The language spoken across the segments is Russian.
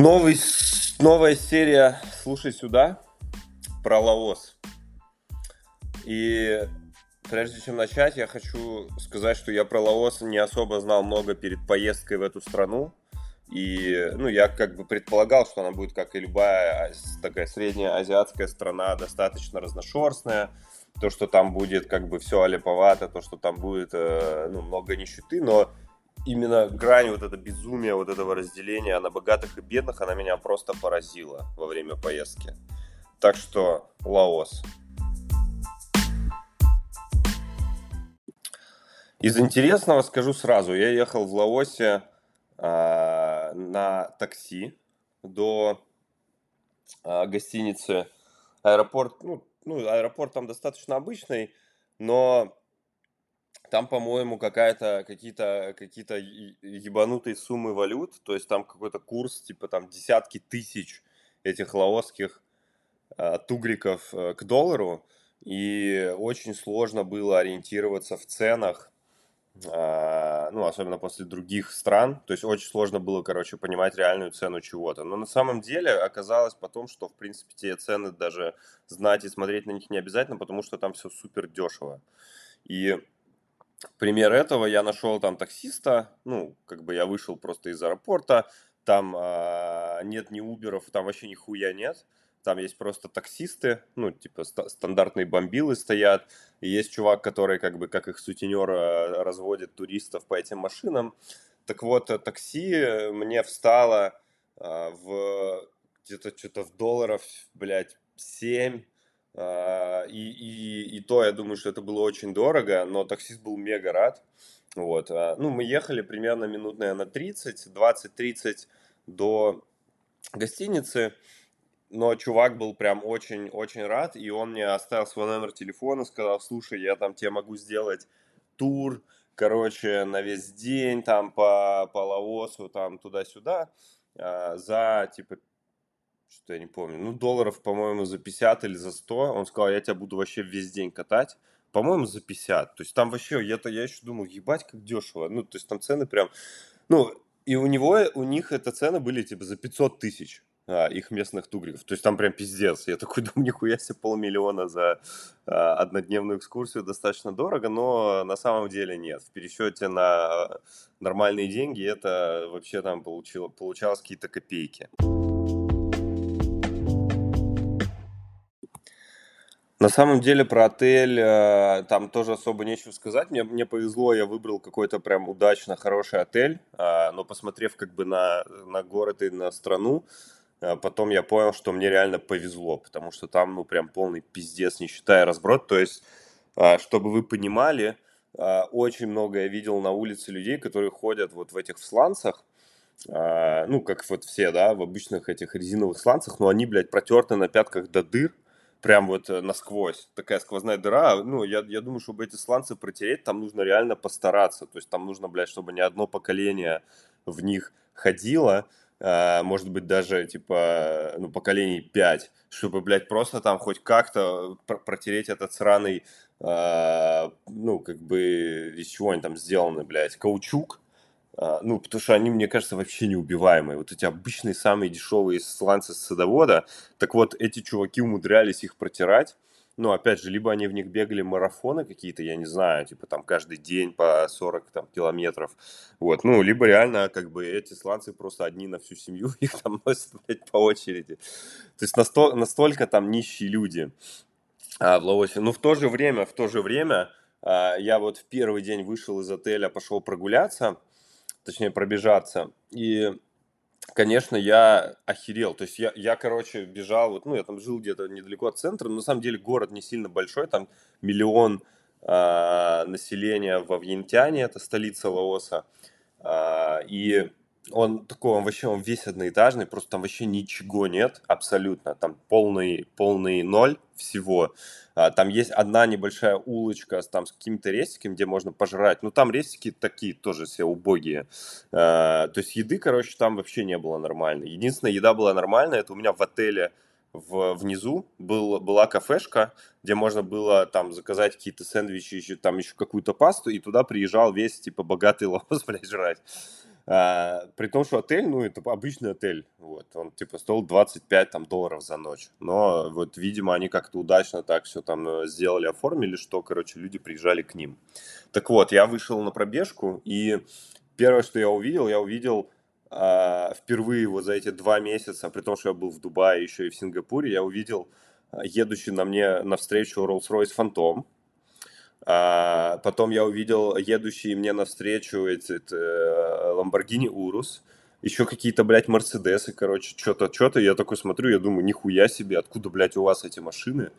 Новый, новая серия «Слушай сюда» про Лаос. И прежде чем начать, я хочу сказать, что я про Лаос не особо знал много перед поездкой в эту страну. И, ну, я как бы предполагал, что она будет, как и любая такая средняя азиатская страна, достаточно разношерстная. То, что там будет как бы все олиповато, то, что там будет, э, ну, много нищеты, но именно грань вот это безумия, вот этого разделения на богатых и бедных, она меня просто поразила во время поездки. Так что Лаос. Из интересного скажу сразу. Я ехал в Лаосе э, на такси до э, гостиницы. Аэропорт, ну, ну, аэропорт там достаточно обычный, но там, по-моему, какая-то, какие-то, какие-то ебанутые суммы валют, то есть там какой-то курс, типа там десятки тысяч этих лаосских э, тугриков э, к доллару, и очень сложно было ориентироваться в ценах, э, ну, особенно после других стран, то есть очень сложно было, короче, понимать реальную цену чего-то. Но на самом деле оказалось потом, что, в принципе, те цены даже знать и смотреть на них не обязательно, потому что там все супер дешево. И пример этого я нашел там таксиста, ну, как бы я вышел просто из аэропорта, там э, нет ни уберов, там вообще нихуя нет, там есть просто таксисты, ну, типа ст- стандартные бомбилы стоят, и есть чувак, который как бы, как их сутенер, э, разводит туристов по этим машинам. Так вот, э, такси мне встало э, в где-то что-то в долларов, блядь, 7, а, и, и, и то, я думаю, что это было очень дорого, но таксист был мега рад. Вот. А, ну, мы ехали примерно минут, наверное, 30, 20-30 до гостиницы, но чувак был прям очень-очень рад, и он мне оставил свой номер телефона, сказал, слушай, я там тебе могу сделать тур, короче, на весь день, там, по, по Лаосу, там, туда-сюда, а, за, типа, что-то я не помню, ну, долларов, по-моему, за 50 или за 100. Он сказал, я тебя буду вообще весь день катать. По-моему, за 50. То есть там вообще, я-то я еще думал, ебать, как дешево. Ну, то есть там цены прям... Ну, и у него, у них это цены были типа за 500 тысяч а, их местных тугриков. То есть там прям пиздец. Я такой думаю, нихуя себе полмиллиона за а, однодневную экскурсию достаточно дорого, но на самом деле нет. В пересчете на нормальные деньги это вообще там получило, получалось какие-то копейки. На самом деле про отель э, там тоже особо нечего сказать. Мне, мне повезло, я выбрал какой-то прям удачно хороший отель, э, но посмотрев как бы на, на город и на страну, э, потом я понял, что мне реально повезло, потому что там ну прям полный пиздец, не считая разброд. То есть, чтобы вы понимали, очень много я видел на улице людей, которые ходят вот в этих сланцах, ну, как вот все, да, в обычных этих резиновых сланцах, но они, блядь, протерты на пятках до дыр, прям вот э, насквозь, такая сквозная дыра. Ну, я, я думаю, чтобы эти сланцы протереть, там нужно реально постараться. То есть там нужно, блядь, чтобы ни одно поколение в них ходило, Uh, может быть, даже, типа, ну, поколений 5, чтобы, блядь, просто там хоть как-то протереть этот сраный, uh, ну, как бы, из чего они там сделаны, блядь, каучук, а, ну, потому что они, мне кажется, вообще неубиваемые. Вот эти обычные самые дешевые сланцы с садовода, так вот, эти чуваки умудрялись их протирать. Ну, опять же, либо они в них бегали марафоны какие-то, я не знаю, типа там каждый день по 40 там, километров. Вот, ну, либо реально, как бы, эти сланцы просто одни на всю семью, их там носят, блядь, по очереди. То есть насто- настолько там нищие люди а, в Лаосе. Ну, в то же время, в то же время, а, я вот в первый день вышел из отеля, пошел прогуляться, точнее пробежаться. И, конечно, я охерел. То есть я, я, короче, бежал, вот, ну, я там жил где-то недалеко от центра, но на самом деле город не сильно большой, там миллион э, населения во Вьентяне, это столица Лаоса. Э, и он такой, он вообще, он весь одноэтажный, просто там вообще ничего нет, абсолютно, там полный, полный ноль всего. А, там есть одна небольшая улочка с, там, с какими-то рестиками, где можно пожрать, ну там рестики такие тоже все убогие. А, то есть еды, короче, там вообще не было нормально. Единственная еда была нормальная, это у меня в отеле в, внизу был, была кафешка, где можно было там заказать какие-то сэндвичи, еще, там еще какую-то пасту, и туда приезжал весь, типа, богатый лос, блядь, жрать. А, при том, что отель, ну, это обычный отель, вот, он, типа, стоил 25 там, долларов за ночь, но, вот, видимо, они как-то удачно так все там э, сделали, оформили, что, короче, люди приезжали к ним. Так вот, я вышел на пробежку, и первое, что я увидел, я увидел а, впервые вот за эти два месяца, при том, что я был в Дубае, еще и в Сингапуре, я увидел а, едущий на мне навстречу Rolls-Royce Phantom, а, потом я увидел едущий мне навстречу этот э, Lamborghini Urus, еще какие-то, блядь, Мерседесы, короче, что-то, что-то. Я такой смотрю, я думаю, нихуя себе, откуда, блядь, у вас эти машины?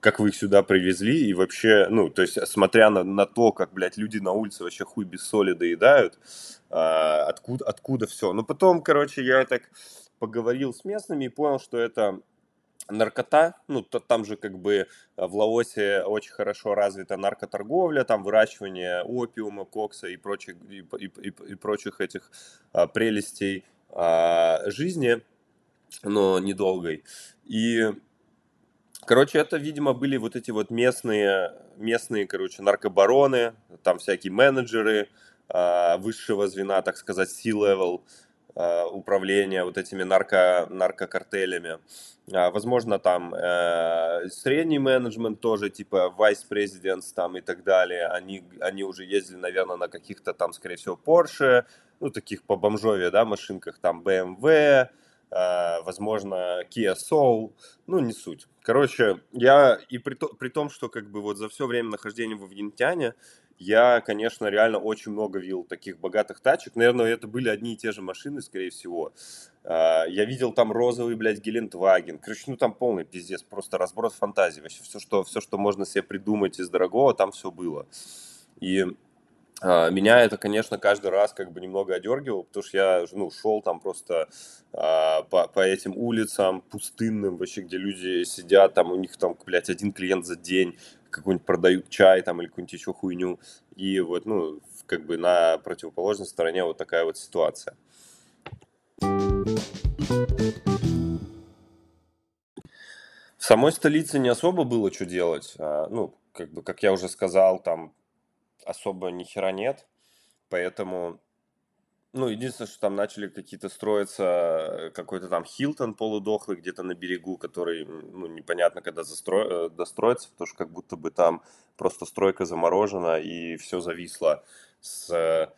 Как вы их сюда привезли? И вообще, ну, то есть, смотря на, на то, как, блядь, люди на улице вообще хуй без соли доедают, а, откуда, откуда все. Ну, потом, короче, я так поговорил с местными и понял, что это наркота, ну, то, там же как бы э, в Лаосе очень хорошо развита наркоторговля, там выращивание опиума, кокса и прочих, и, и, и, и прочих этих а, прелестей а, жизни, но недолгой. И, короче, это, видимо, были вот эти вот местные, местные, короче, наркобароны, там всякие менеджеры а, высшего звена, так сказать, C-level, управления вот этими нарко, наркокартелями. А, возможно, там э, средний менеджмент тоже, типа vice presidents там и так далее. Они, они уже ездили, наверное, на каких-то там, скорее всего, Porsche, ну, таких по бомжове, да, машинках, там BMW, э, возможно, Kia Soul, ну, не суть. Короче, я, и при, то, при том, что как бы вот за все время нахождения в Вьентяне я, конечно, реально очень много видел таких богатых тачек. Наверное, это были одни и те же машины, скорее всего. А, я видел там розовый, блядь, Гелендваген. Короче, ну там полный пиздец, просто разброс фантазии. Вообще все, что, все, что можно себе придумать из дорогого, там все было. И меня это, конечно, каждый раз как бы немного одергивало, потому что я ну, шел там просто а, по, по этим улицам пустынным, вообще, где люди сидят, там у них там, блядь, один клиент за день, какой-нибудь продают чай там или какую-нибудь еще хуйню. И вот, ну, как бы на противоположной стороне вот такая вот ситуация. В самой столице не особо было что делать. А, ну, как бы, как я уже сказал, там особо ни хера нет. Поэтому ну, единственное, что там начали какие-то строиться, э, какой-то там Хилтон полудохлый где-то на берегу, который, ну, непонятно, когда застро... Э, достроится, потому что как будто бы там просто стройка заморожена и все зависло с,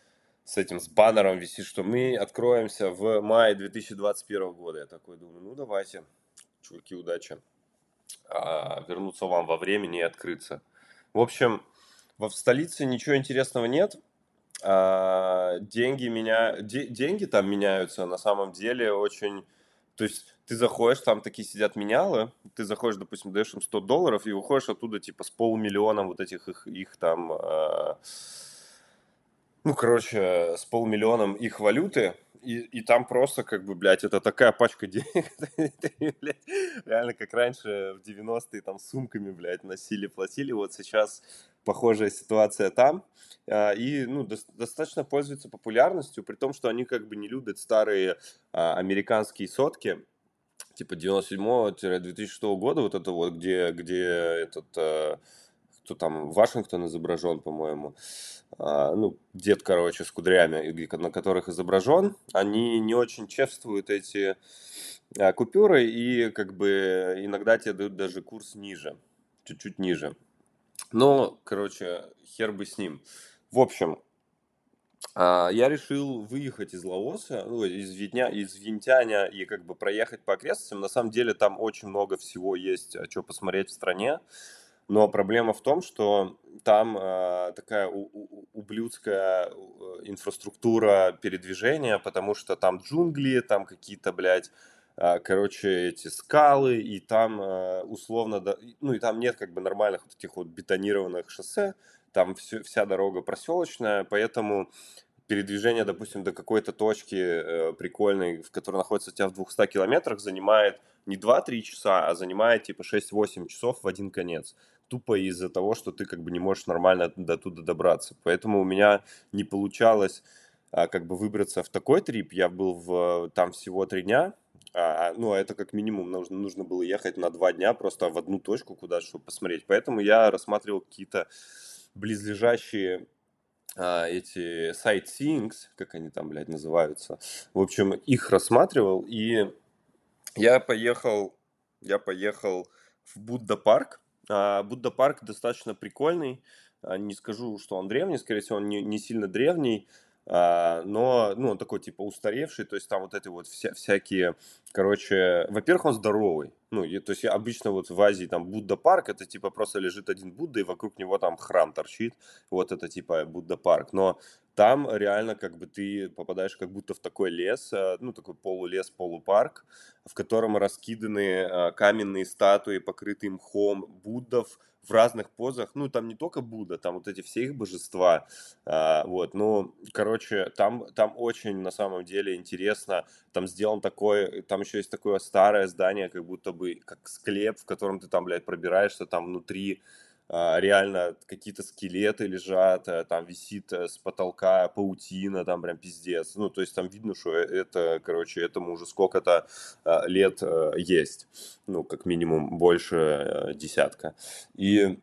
с этим, с баннером висит, что мы откроемся в мае 2021 года. Я такой думаю, ну, давайте, чуваки, удачи. А, вернуться вам во времени и открыться. В общем, в столице ничего интересного нет, а, деньги меня, де, деньги там меняются на самом деле очень, то есть ты заходишь, там такие сидят менялы, ты заходишь, допустим, даешь им 100 долларов и выходишь оттуда типа с полумиллионом вот этих их, их там, э, ну, короче, с полмиллионом их валюты, и, и там просто, как бы, блядь, это такая пачка денег, реально, как раньше в 90-е там сумками, блядь, носили, платили, вот сейчас похожая ситуация там, а, и, ну, до, достаточно пользуется популярностью, при том, что они как бы не любят старые а, американские сотки, типа 97-2006 года, вот это вот, где, где этот, а, кто там, Вашингтон изображен, по-моему, ну, дед, короче, с кудрями, на которых изображен, они не очень чествуют эти а, купюры и как бы иногда тебе дают даже курс ниже, чуть-чуть ниже. Но, короче, хер бы с ним. В общем, а, я решил выехать из Лаоса, ну, из, Витня, из Винтяня и как бы проехать по окрестностям. На самом деле там очень много всего есть, что посмотреть в стране. Но проблема в том, что там э, такая у, у, ублюдская инфраструктура передвижения, потому что там джунгли, там какие-то, блядь, э, короче, эти скалы, и там э, условно, ну и там нет как бы нормальных вот этих вот бетонированных шоссе, там все, вся дорога проселочная, поэтому передвижение, допустим, до какой-то точки э, прикольной, в которой находится у тебя в 200 километрах, занимает не 2-3 часа, а занимает типа 6-8 часов в один конец. Тупо из-за того, что ты как бы не можешь нормально до туда добраться. Поэтому у меня не получалось а, как бы выбраться в такой трип. Я был в, там всего три дня, а, а ну, а это как минимум нужно, нужно было ехать на два дня просто в одну точку куда чтобы посмотреть. Поэтому я рассматривал какие-то близлежащие эти sightseeings, как они там, блядь, называются. В общем, их рассматривал, и я поехал, я поехал в Будда парк. А, Будда парк достаточно прикольный. А, не скажу, что он древний, скорее всего, он не, не сильно древний. А, но, ну, он такой, типа, устаревший, то есть там вот эти вот вся, всякие, короче, во-первых, он здоровый, ну, и, то есть обычно вот в Азии там Будда парк, это типа просто лежит один Будда, и вокруг него там храм торчит, вот это типа Будда парк, но там реально как бы ты попадаешь как будто в такой лес, э, ну, такой полулес, полупарк, в котором раскиданы э, каменные статуи, покрытые мхом Буддов, в разных позах, ну, там не только Будда, там вот эти все их божества, а, вот, ну, короче, там, там очень, на самом деле, интересно, там сделан такой, там еще есть такое старое здание, как будто бы, как склеп, в котором ты там, блядь, пробираешься, там внутри реально какие-то скелеты лежат, э, там висит э, с потолка паутина, там прям пиздец. Ну, то есть там видно, что э, это, короче, этому уже сколько-то а, лет есть. Ну, как минимум больше десятка. И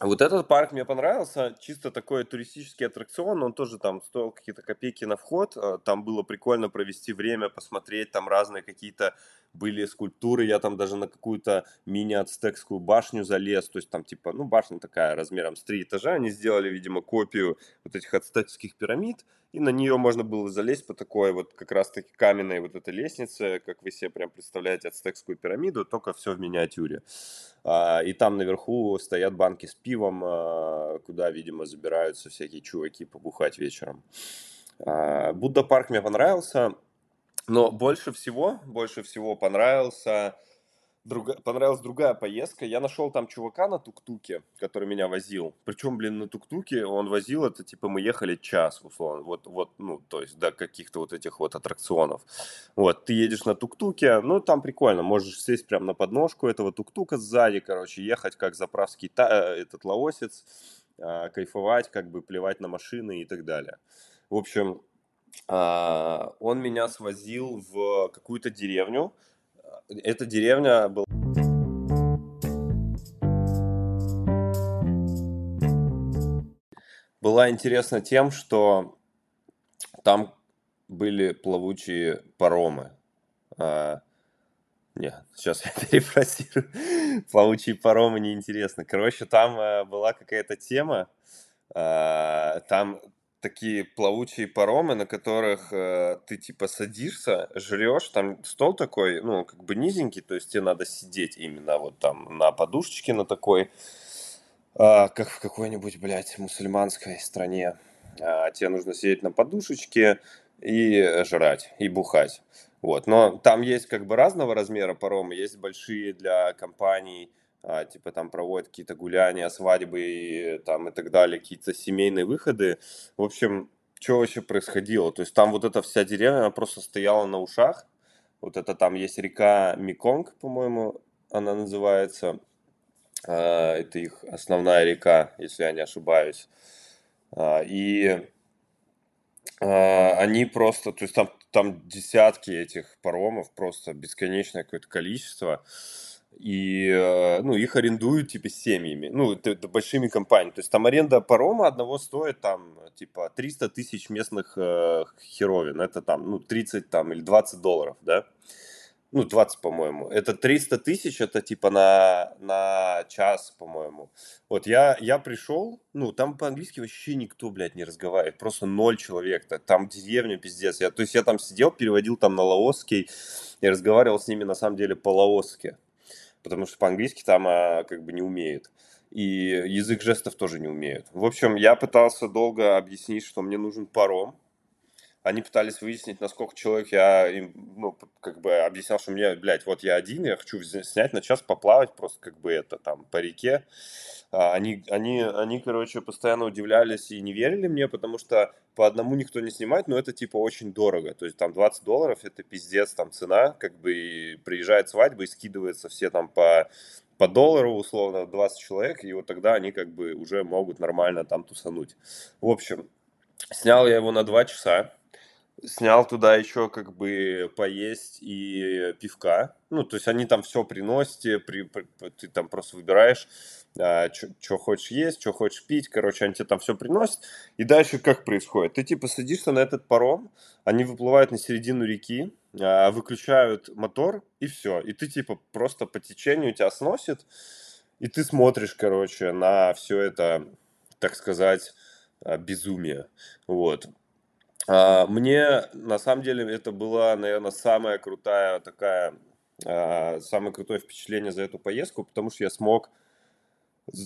вот этот парк мне понравился, чисто такой туристический аттракцион, он тоже там стоил какие-то копейки на вход, там было прикольно провести время, посмотреть, там разные какие-то были скульптуры, я там даже на какую-то мини-ацтекскую башню залез, то есть там типа, ну, башня такая размером с три этажа, они сделали, видимо, копию вот этих ацтекских пирамид, и на нее можно было залезть по такой вот как раз-таки каменной вот этой лестнице, как вы себе прям представляете ацтекскую пирамиду, только все в миниатюре. А, и там наверху стоят банки с пивом, а, куда, видимо, забираются всякие чуваки побухать вечером. А, Будда парк мне понравился. Но больше всего, больше всего понравился, друга, понравилась другая поездка. Я нашел там чувака на тук-туке, который меня возил. Причем, блин, на тук-туке он возил это, типа, мы ехали час, условно. Вот, вот, ну, то есть до каких-то вот этих вот аттракционов. Вот, ты едешь на тук-туке, ну, там прикольно. Можешь сесть прямо на подножку этого тук-тука сзади, короче, ехать как заправский та, э, этот лаосец, а, кайфовать, как бы плевать на машины и так далее. В общем, он меня свозил в какую-то деревню. Эта деревня была... Была интересна тем, что там были плавучие паромы. А, не, сейчас я перефразирую. Плавучие паромы неинтересно. Короче, там а, была какая-то тема. А, там такие плавучие паромы, на которых э, ты типа садишься, жрешь, там стол такой, ну, как бы низенький, то есть тебе надо сидеть именно вот там на подушечке на такой, э, как в какой-нибудь, блядь, мусульманской стране. Э, тебе нужно сидеть на подушечке и жрать, и бухать. Вот, но там есть как бы разного размера паромы, есть большие для компаний, а, типа там проводят какие-то гуляния, свадьбы и, там, и так далее, какие-то семейные выходы. В общем, что вообще происходило? То есть там вот эта вся деревня, она просто стояла на ушах. Вот это там есть река Миконг, по-моему, она называется. А, это их основная река, если я не ошибаюсь. А, и а, они просто, то есть там, там десятки этих паромов, просто бесконечное какое-то количество и э, ну, их арендуют типа семьями, ну, это, большими компаниями. То есть там аренда парома одного стоит там типа 300 тысяч местных э, херовин, это там ну 30 там или 20 долларов, да, ну 20 по-моему. Это 300 тысяч, это типа на, на час, по-моему. Вот я, я пришел, ну там по-английски вообще никто, блядь, не разговаривает, просто ноль человек, там деревня пиздец. Я, то есть я там сидел, переводил там на лаосский и разговаривал с ними на самом деле по-лаосски потому что по-английски там а, как бы не умеют. И язык жестов тоже не умеют. В общем, я пытался долго объяснить, что мне нужен паром. Они пытались выяснить, насколько человек я им, ну, как бы объяснял, что мне, блядь, вот я один, я хочу снять на час поплавать просто как бы это там по реке. А, они, они, они, короче, постоянно удивлялись и не верили мне, потому что по одному никто не снимает, но это типа очень дорого. То есть там 20 долларов это пиздец, там цена, как бы и приезжает свадьба и скидывается все там по, по доллару, условно, 20 человек, и вот тогда они как бы уже могут нормально там тусануть. В общем, снял я его на 2 часа, снял туда еще как бы поесть и пивка. Ну, то есть они там все приносят, при, при, ты там просто выбираешь а, что хочешь есть, что хочешь пить, короче, они тебе там все приносят. И дальше как происходит? Ты типа садишься на этот паром, они выплывают на середину реки, а, выключают мотор, и все. И ты типа просто по течению тебя сносит, и ты смотришь, короче, на все это, так сказать, а, безумие. Вот. А, мне, на самом деле, это была, наверное, самая крутая такая, самое крутое впечатление за эту поездку, потому что я смог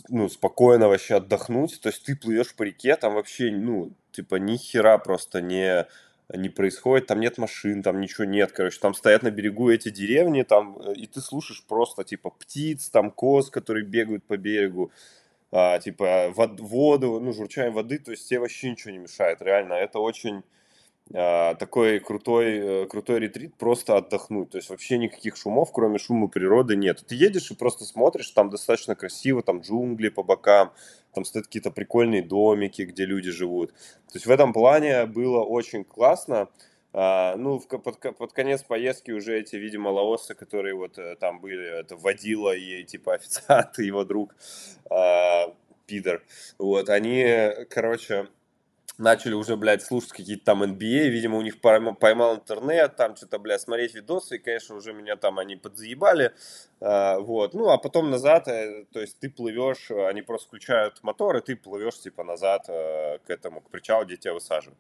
ну, спокойно вообще отдохнуть. То есть ты плывешь по реке, там вообще, ну, типа, ни хера просто не, не происходит, там нет машин, там ничего нет, короче, там стоят на берегу эти деревни, там, э, и ты слушаешь просто, типа, птиц, там, коз, которые бегают по берегу, а, типа, вод, воду, ну, журчание воды, то есть тебе вообще ничего не мешает, реально, это очень а, такой крутой, э, крутой ретрит, просто отдохнуть. То есть вообще никаких шумов, кроме шума природы, нет. Ты едешь и просто смотришь, там достаточно красиво, там джунгли по бокам, там стоят какие-то прикольные домики, где люди живут. То есть в этом плане было очень классно. А, ну, в, под, под конец поездки уже эти, видимо, лаосы, которые вот э, там были, это водила и типа официант, и его друг а, Пидор, вот, они, короче, начали уже, блядь, слушать какие-то там NBA, видимо, у них поймал интернет, там что-то, блядь, смотреть видосы, и, конечно, уже меня там они подзаебали, а, вот, ну, а потом назад, э, то есть ты плывешь, они просто включают мотор, и ты плывешь, типа, назад э, к этому, к причалу, где тебя высаживают.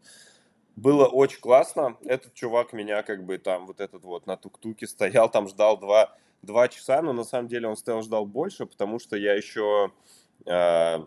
Было очень классно, этот чувак меня, как бы, там, вот этот вот на тук-туке стоял, там ждал два, два часа, но на самом деле он стоял, ждал больше, потому что я еще... Э,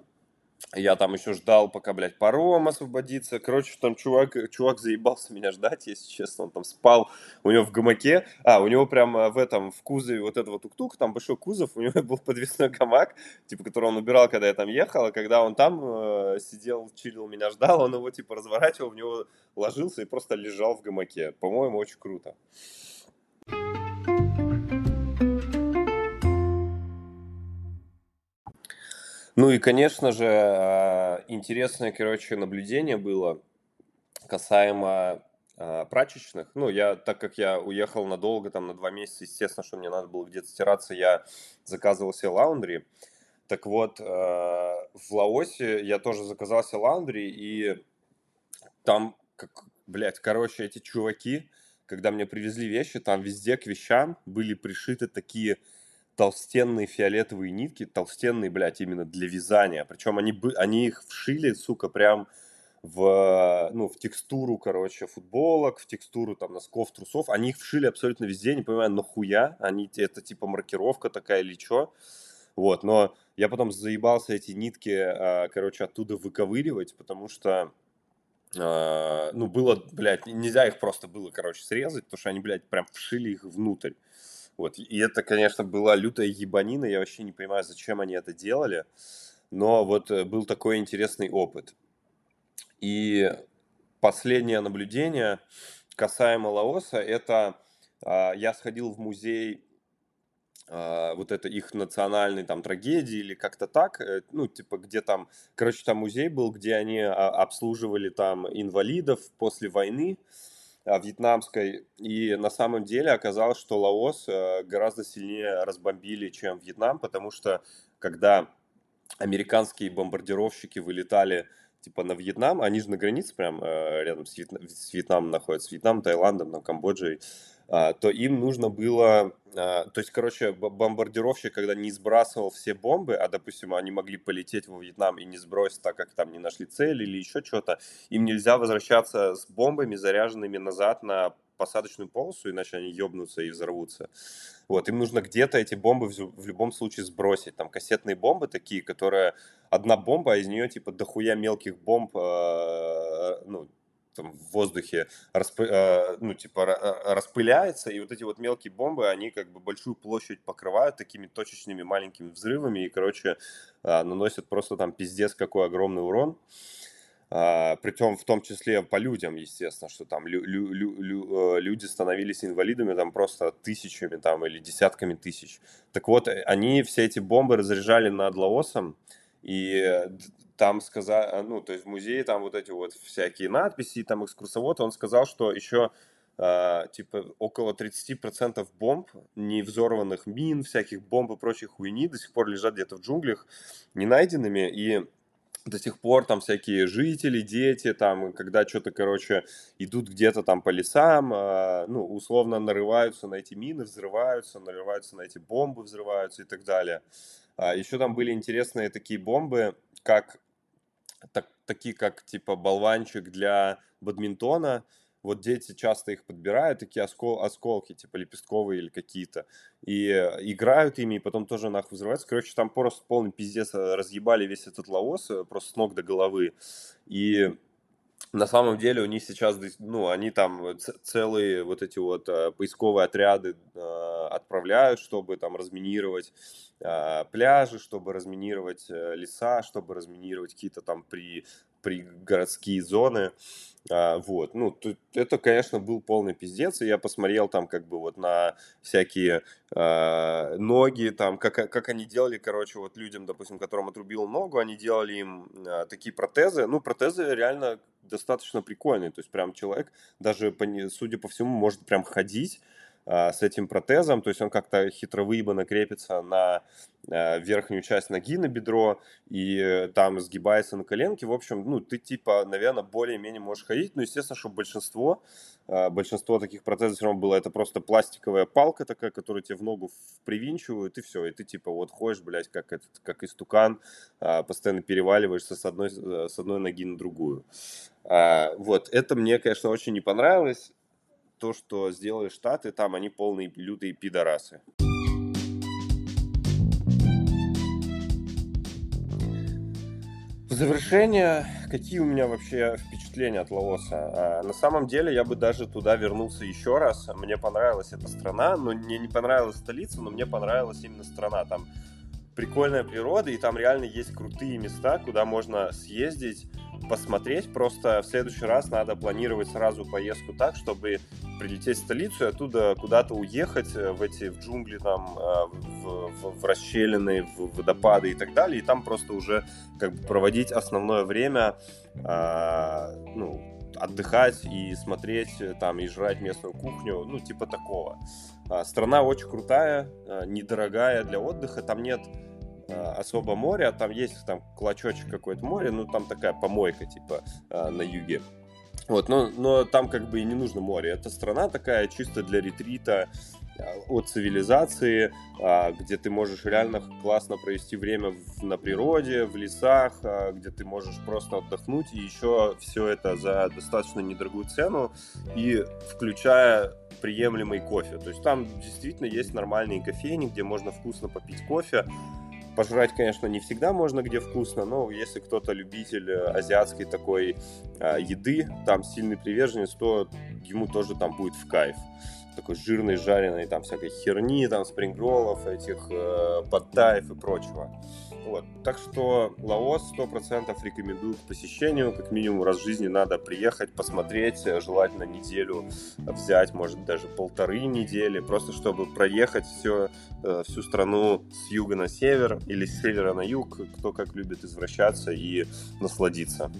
я там еще ждал, пока, блядь, паром освободится. Короче, там чувак, чувак заебался меня ждать, если честно. Он там спал у него в гамаке. А, у него прям в этом, в кузове вот этого тук-тук, там большой кузов, у него был подвесной гамак, типа, который он убирал, когда я там ехал. А когда он там э, сидел, чилил, меня ждал, он его, типа, разворачивал, в него ложился и просто лежал в гамаке. По-моему, очень круто. Ну и, конечно же, а, интересное, короче, наблюдение было касаемо а, прачечных. Ну, я, так как я уехал надолго, там, на два месяца, естественно, что мне надо было где-то стираться, я заказывал себе лаундри. Так вот, а, в Лаосе я тоже заказал себе лаундри, и там, как, блядь, короче, эти чуваки, когда мне привезли вещи, там везде к вещам были пришиты такие толстенные фиолетовые нитки, толстенные, блядь, именно для вязания. Причем они, они их вшили, сука, прям в, ну, в текстуру, короче, футболок, в текстуру там носков, трусов. Они их вшили абсолютно везде, не понимаю, нахуя. Они, это типа маркировка такая или что. Вот, но я потом заебался эти нитки, а, короче, оттуда выковыривать, потому что, а, ну, было, блядь, нельзя их просто было, короче, срезать, потому что они, блядь, прям вшили их внутрь. Вот. И это, конечно, была лютая ебанина. Я вообще не понимаю, зачем они это делали. Но вот э, был такой интересный опыт. И последнее наблюдение касаемо Лаоса, это а, я сходил в музей а, вот это их национальной там трагедии или как-то так, э, ну, типа, где там, короче, там музей был, где они а, обслуживали там инвалидов после войны, вьетнамской. И на самом деле оказалось, что Лаос э, гораздо сильнее разбомбили, чем Вьетнам, потому что когда американские бомбардировщики вылетали типа на Вьетнам, они же на границе прям э, рядом с, Вьетнам, с Вьетнамом находятся, с Вьетнамом, Таиландом, там, Камбоджей, то им нужно было, а, то есть, короче, бомбардировщик, когда не сбрасывал все бомбы, а, допустим, они могли полететь во Вьетнам и не сбросить, так как там не нашли цель или еще что-то, им нельзя возвращаться с бомбами, заряженными назад на посадочную полосу, иначе они ебнутся и взорвутся. Вот, им нужно где-то эти бомбы в, любом случае сбросить. Там кассетные бомбы такие, которые одна бомба, а из нее типа дохуя мелких бомб, э, ну, там, в воздухе распы, э, ну, типа, э, распыляется, и вот эти вот мелкие бомбы, они как бы большую площадь покрывают такими точечными маленькими взрывами, и, короче, э, наносят просто там пиздец какой огромный урон. Uh, притом в том числе по людям, естественно, что там лю- лю- лю- люди становились инвалидами там просто тысячами там или десятками тысяч. Так вот, они все эти бомбы разряжали над Лаосом, и там сказал, ну, то есть в музее там вот эти вот всякие надписи, там экскурсовод, он сказал, что еще э, типа около 30% бомб, не взорванных мин, всяких бомб и прочей хуйни до сих пор лежат где-то в джунглях не найденными, и до сих пор там всякие жители, дети, там, когда что-то, короче, идут где-то там по лесам, э, ну, условно нарываются на эти мины, взрываются, нарываются на эти бомбы, взрываются и так далее. А еще там были интересные такие бомбы, как так, такие как типа болванчик для бадминтона, вот дети часто их подбирают, такие оскол, осколки, типа лепестковые или какие-то, и э, играют ими, и потом тоже нахуй взрываются. Короче, там просто полный пиздец э, разъебали весь этот лаос, э, просто с ног до головы. И на самом деле у них сейчас, ну, они там целые вот эти вот поисковые отряды отправляют, чтобы там разминировать пляжи, чтобы разминировать леса, чтобы разминировать какие-то там при пригородские зоны. А, вот, ну, тут, это, конечно, был полный пиздец, и я посмотрел там как бы вот на всякие э, ноги, там, как, как они делали, короче, вот людям, допустим, которым отрубил ногу, они делали им э, такие протезы, ну, протезы реально достаточно прикольные, то есть прям человек, даже, судя по всему, может прям ходить, а, с этим протезом, то есть он как-то хитро выебанно крепится на а, верхнюю часть ноги на бедро и там сгибается на коленке. В общем, ну, ты типа, наверное, более-менее можешь ходить. Но, естественно, что большинство, а, большинство таких протезов все равно было, это просто пластиковая палка такая, которую тебе в ногу привинчивают, и все. И ты типа вот ходишь, блядь, как, этот, как истукан, постоянно переваливаешься с одной, с одной ноги на другую. Вот, это мне, конечно, очень не понравилось то, что сделали Штаты, там они полные лютые пидорасы. В завершение, какие у меня вообще впечатления от Лаоса? А, на самом деле, я бы даже туда вернулся еще раз. Мне понравилась эта страна, но мне не понравилась столица, но мне понравилась именно страна. Там прикольная природа, и там реально есть крутые места, куда можно съездить, посмотреть. Просто в следующий раз надо планировать сразу поездку так, чтобы прилететь в столицу и оттуда куда-то уехать э, в эти в джунгли, там, э, в, в, в расщелины, в водопады и так далее, и там просто уже как бы проводить основное время, а, ну, отдыхать и смотреть э, там и жрать местную кухню, ну, типа такого. А, страна очень крутая, недорогая для отдыха, там нет особо моря, там есть там клочочек какой-то моря, ну там такая помойка типа на юге. Вот, но, но там как бы и не нужно море. Это страна такая чисто для ретрита а, от цивилизации, а, где ты можешь реально классно провести время на природе, в лесах, а, где ты можешь просто отдохнуть, и еще все это за достаточно недорогую цену, и включая приемлемый кофе. То есть там действительно есть нормальные кофейни, где можно вкусно попить кофе, Пожрать, конечно, не всегда можно где вкусно, но если кто-то любитель э, азиатской такой э, еды, там сильный приверженец, то ему тоже там будет в кайф. Такой жирной, жареной, там всякой херни, там спрингроллов, этих э, подтаев и прочего. Вот. Так что Лаос 100% рекомендую к посещению. Как минимум раз в жизни надо приехать, посмотреть, желательно неделю взять, может даже полторы недели, просто чтобы проехать все, э, всю страну с юга на север или с севера на юг, кто как любит извращаться и насладиться.